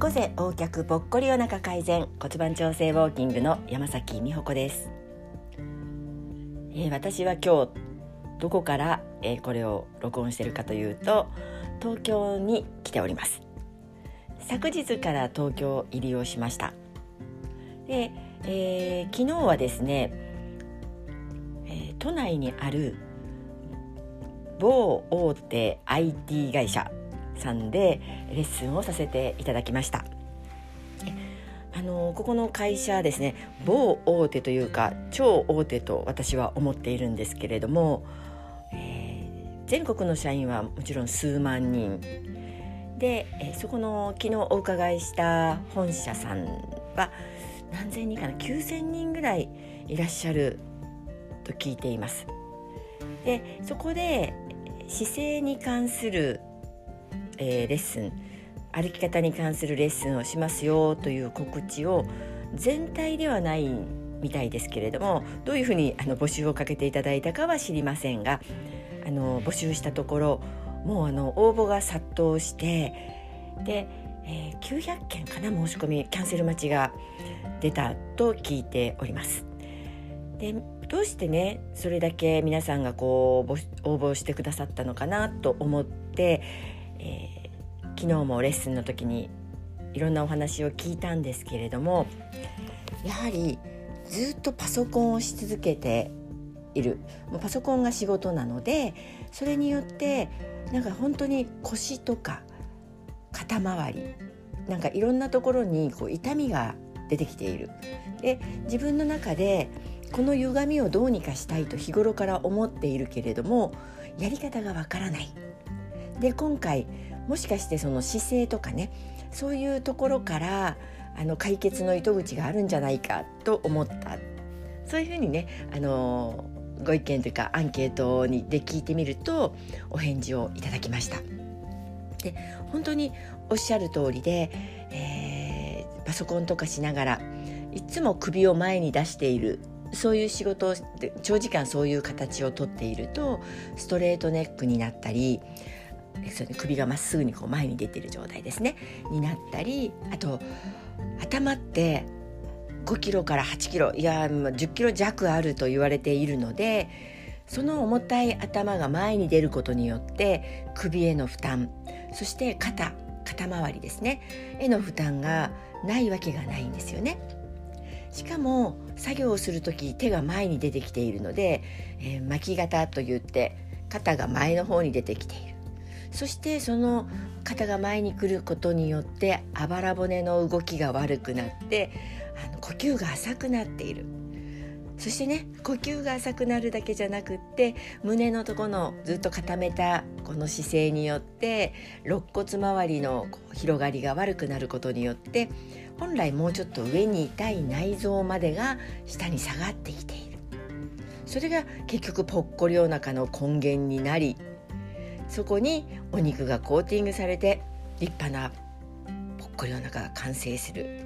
猫背横脚ぽっこりお腹改善。骨盤調整ウォーキングの山崎美穂子です、えー、私は今日どこから、えー、これを録音しているかというと東京に来ております。昨日から東京入りをしました。で、えー、昨日はですね、え都内にある某大手 IT 会社さんでレッスンをさせていただきました。あのここの会社ですね某大手というか超大手と私は思っているんですけれども、えー、全国の社員はもちろん数万人で、えー、そこの昨日お伺いした本社さんは何千人かな9,000人ぐらいいらっしゃると聞いています。でそこで姿勢に関するえー、レッスン歩き方に関するレッスンをしますよという告知を全体ではないみたいですけれどもどういうふうにあの募集をかけていただいたかは知りませんがあの募集したところもうあの応募が殺到してで、えー、900件かな申し込みキャンセル待ちが出たと聞いております。でどうしてねそれだけ皆さんがこう応募してくださったのかなと思ってえー、昨日もレッスンの時にいろんなお話を聞いたんですけれどもやはりずっとパソコンをし続けている。もうパソコンが仕事なのでそれによってなんか本当に腰とか肩周りなんかいろんなところにこう痛みが出てきている。で自分の中でこの歪みをどうにかしたいと日頃から思っているけれどもやり方がわからない。で今回もしかしてその姿勢とかねそういうところからあの解決の糸口があるんじゃないかと思ったそういうふうにねあのご意見というかアンケートにで聞いてみるとお返事をいただきました。で本当におっしゃる通りで、えー、パソコンとかしながらいつも首を前に出しているそういう仕事を長時間そういう形をとっているとストレートネックになったりそれ首がまっすぐにこう前に出てる状態ですね。になったりあと頭って5キロから8キロいや10キロ弱あると言われているのでその重たい頭が前に出ることによって首への負担そして肩肩周りですね。への負担がないわけがないんですよね。しかも作業をする時手が前に出てきているので、えー、巻き肩といって肩が前の方に出てきている。そしてその肩が前に来ることによってあばら骨の動きが悪くなってあの呼吸が浅くなっている。そしてね呼吸が浅くなるだけじゃなくって胸のとこのずっと固めたこの姿勢によって肋骨周りの広がりが悪くなることによって本来もうちょっと上にいたい内臓までが下に下がってきている。それが結局ぽっこりお腹の根源になりそこにお肉がコーティングされて立派なぽっこりお腹が完成する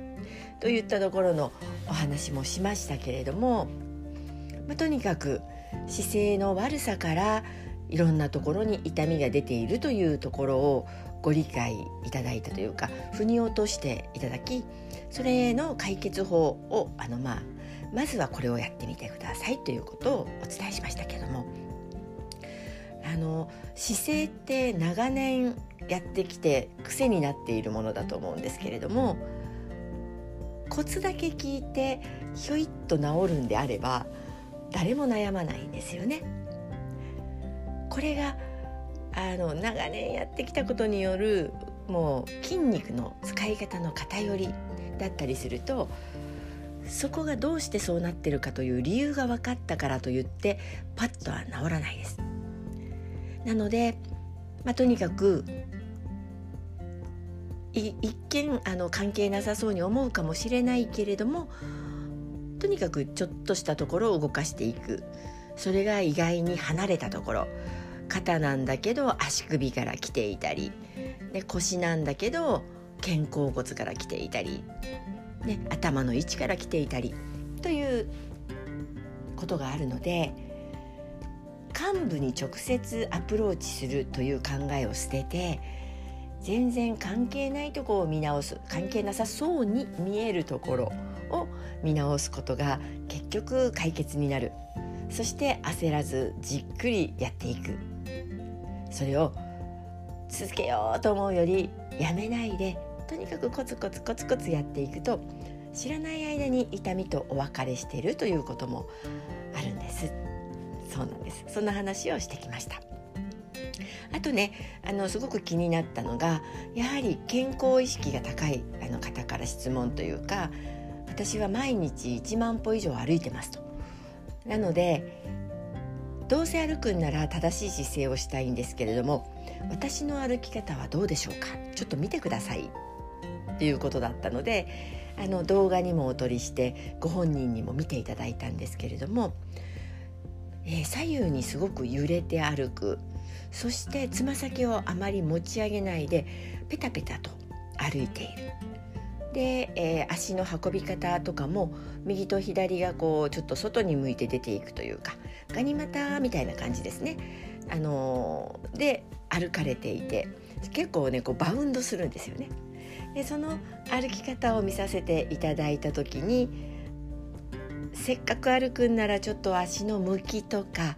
といったところのお話もしましたけれども、まあ、とにかく姿勢の悪さからいろんなところに痛みが出ているというところをご理解いただいたというか腑に落としていただきそれの解決法をあの、まあ、まずはこれをやってみてくださいということをお伝えしましたけども。あの姿勢って長年やってきて癖になっているものだと思うんですけれどもコツだけ聞いてひょいっと治るんであれば誰も悩まないんですよね。これがあの長年やってきたことによるもう筋肉の使い方の偏りだったりするとそこがどうしてそうなってるかという理由が分かったからといってパッとは治らないです。なので、まあ、とにかく一見あの関係なさそうに思うかもしれないけれどもとにかくちょっとしたところを動かしていく。それが意外に離れたところ。肩なんだけど足首から来ていたり。で腰なんだけど肩甲骨から来ていたり、ね、頭の位置から来ていたり。ということがあるので幹部に直接アプローチするという考えを捨てて全然関係ないとこを見直す関係なさそうに見えるところを見直すことが結局解決になる。そして焦らずじっくりやっていく。それを続けようと思うよりやめないでとにかくコツコツコツコツやっていくと知らない間に痛みとお別れしているということもあるんです。そうなんです。そんな話をしてきました。あとねあのすごく気になったのがやはり健康意識が高いあの方から質問というか私は毎日1万歩以上歩いてますと。なのでどうせ歩くんなら正しい姿勢をしたいんですけれども私の歩き方はどうでしょうか？ちょっと見てください。っていうことだったのであの動画にもお撮りしてご本人にも見ていただいたんですけれども、えー、左右にすごく揺れて歩くそしてつま先をあまり持ち上げないでペタペタと歩いている。で、えー、足の運び方とかも右と左がこうちょっと外に向いて出ていくというかガニ股みたいな感じですね。あのー、で歩かれていて結構ねこうバウンドするんですよね。でその歩き方を見させていただいた時にせっかく歩くんならちょっと足の向きとか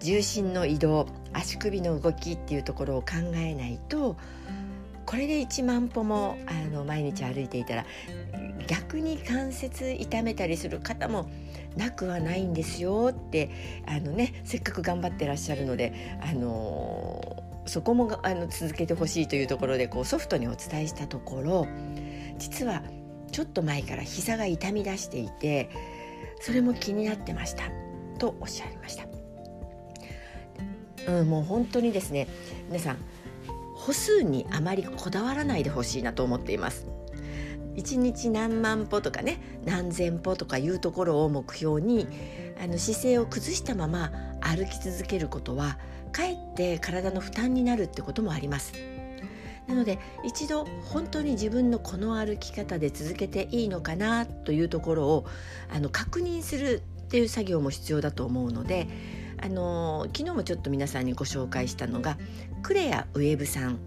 重心の移動足首の動きっていうところを考えないとこれで1万歩もあの毎日歩いていたら逆に関節痛めたりする方もなくはないんですよってあの、ね、せっかく頑張ってらっしゃるので、あのそこもあの続けてほしいというところでこうソフトにお伝えしたところ実はちょっと前から膝が痛み出していてそれも気になってました。とおっしゃいました。うん、もう本当にですね皆さん歩数にあまりこだわらないでほしいなと思っています。1日何万歩とかね何千歩とかいうところを目標にあの姿勢を崩したまま歩き続けることはかえって体の負担になるってこともあります。なので一度本当に自分のこの歩き方で続けていいのかなというところをあの確認するっていう作業も必要だと思うのであの昨日もちょっと皆さんにご紹介したのがクレアウェブさん。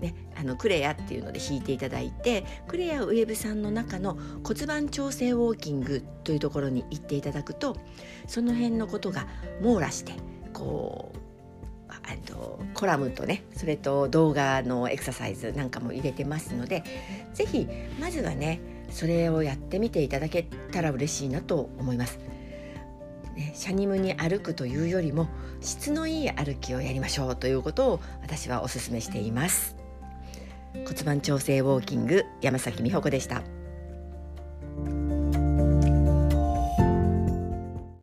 ね、あのクレアっていうので弾いていただいてクレアウェブさんの中の骨盤調整ウォーキングというところに行っていただくとその辺のことが網羅してこうとコラムとねそれと動画のエクササイズなんかも入れてますので是非まずはねそれをやってみていただけたら嬉しいなと思います。ね、シャニムに歩くというよりも質のいい歩きをやりましょうということを私はお勧めしています骨盤調整ウォーキング山崎美穂子でした。